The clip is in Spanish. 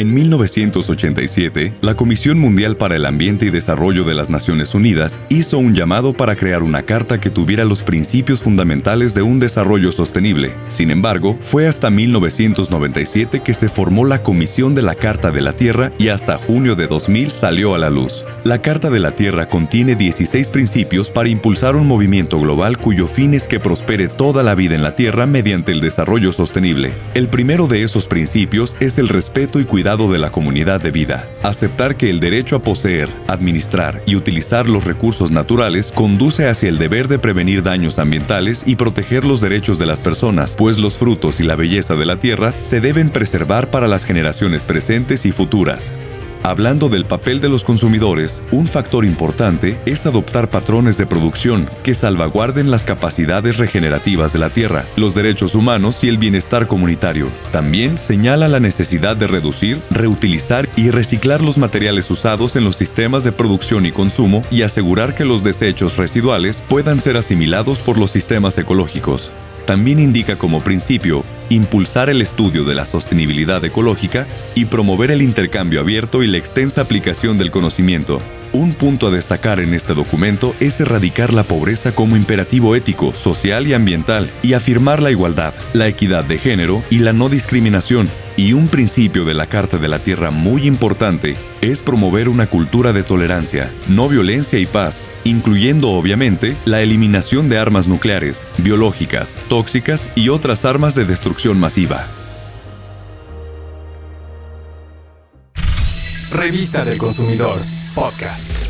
En 1987, la Comisión Mundial para el Ambiente y Desarrollo de las Naciones Unidas hizo un llamado para crear una carta que tuviera los principios fundamentales de un desarrollo sostenible. Sin embargo, fue hasta 1997 que se formó la Comisión de la Carta de la Tierra y hasta junio de 2000 salió a la luz. La Carta de la Tierra contiene 16 principios para impulsar un movimiento global cuyo fin es que prospere toda la vida en la Tierra mediante el desarrollo sostenible. El primero de esos principios es el respeto y cuidado de la comunidad de vida. Aceptar que el derecho a poseer, administrar y utilizar los recursos naturales conduce hacia el deber de prevenir daños ambientales y proteger los derechos de las personas, pues los frutos y la belleza de la tierra se deben preservar para las generaciones presentes y futuras. Hablando del papel de los consumidores, un factor importante es adoptar patrones de producción que salvaguarden las capacidades regenerativas de la tierra, los derechos humanos y el bienestar comunitario. También señala la necesidad de reducir, reutilizar y reciclar los materiales usados en los sistemas de producción y consumo y asegurar que los desechos residuales puedan ser asimilados por los sistemas ecológicos. También indica como principio impulsar el estudio de la sostenibilidad ecológica y promover el intercambio abierto y la extensa aplicación del conocimiento. Un punto a destacar en este documento es erradicar la pobreza como imperativo ético, social y ambiental y afirmar la igualdad, la equidad de género y la no discriminación. Y un principio de la Carta de la Tierra muy importante es promover una cultura de tolerancia, no violencia y paz, incluyendo obviamente la eliminación de armas nucleares, biológicas, tóxicas y otras armas de destrucción masiva. Revista del Consumidor, podcast.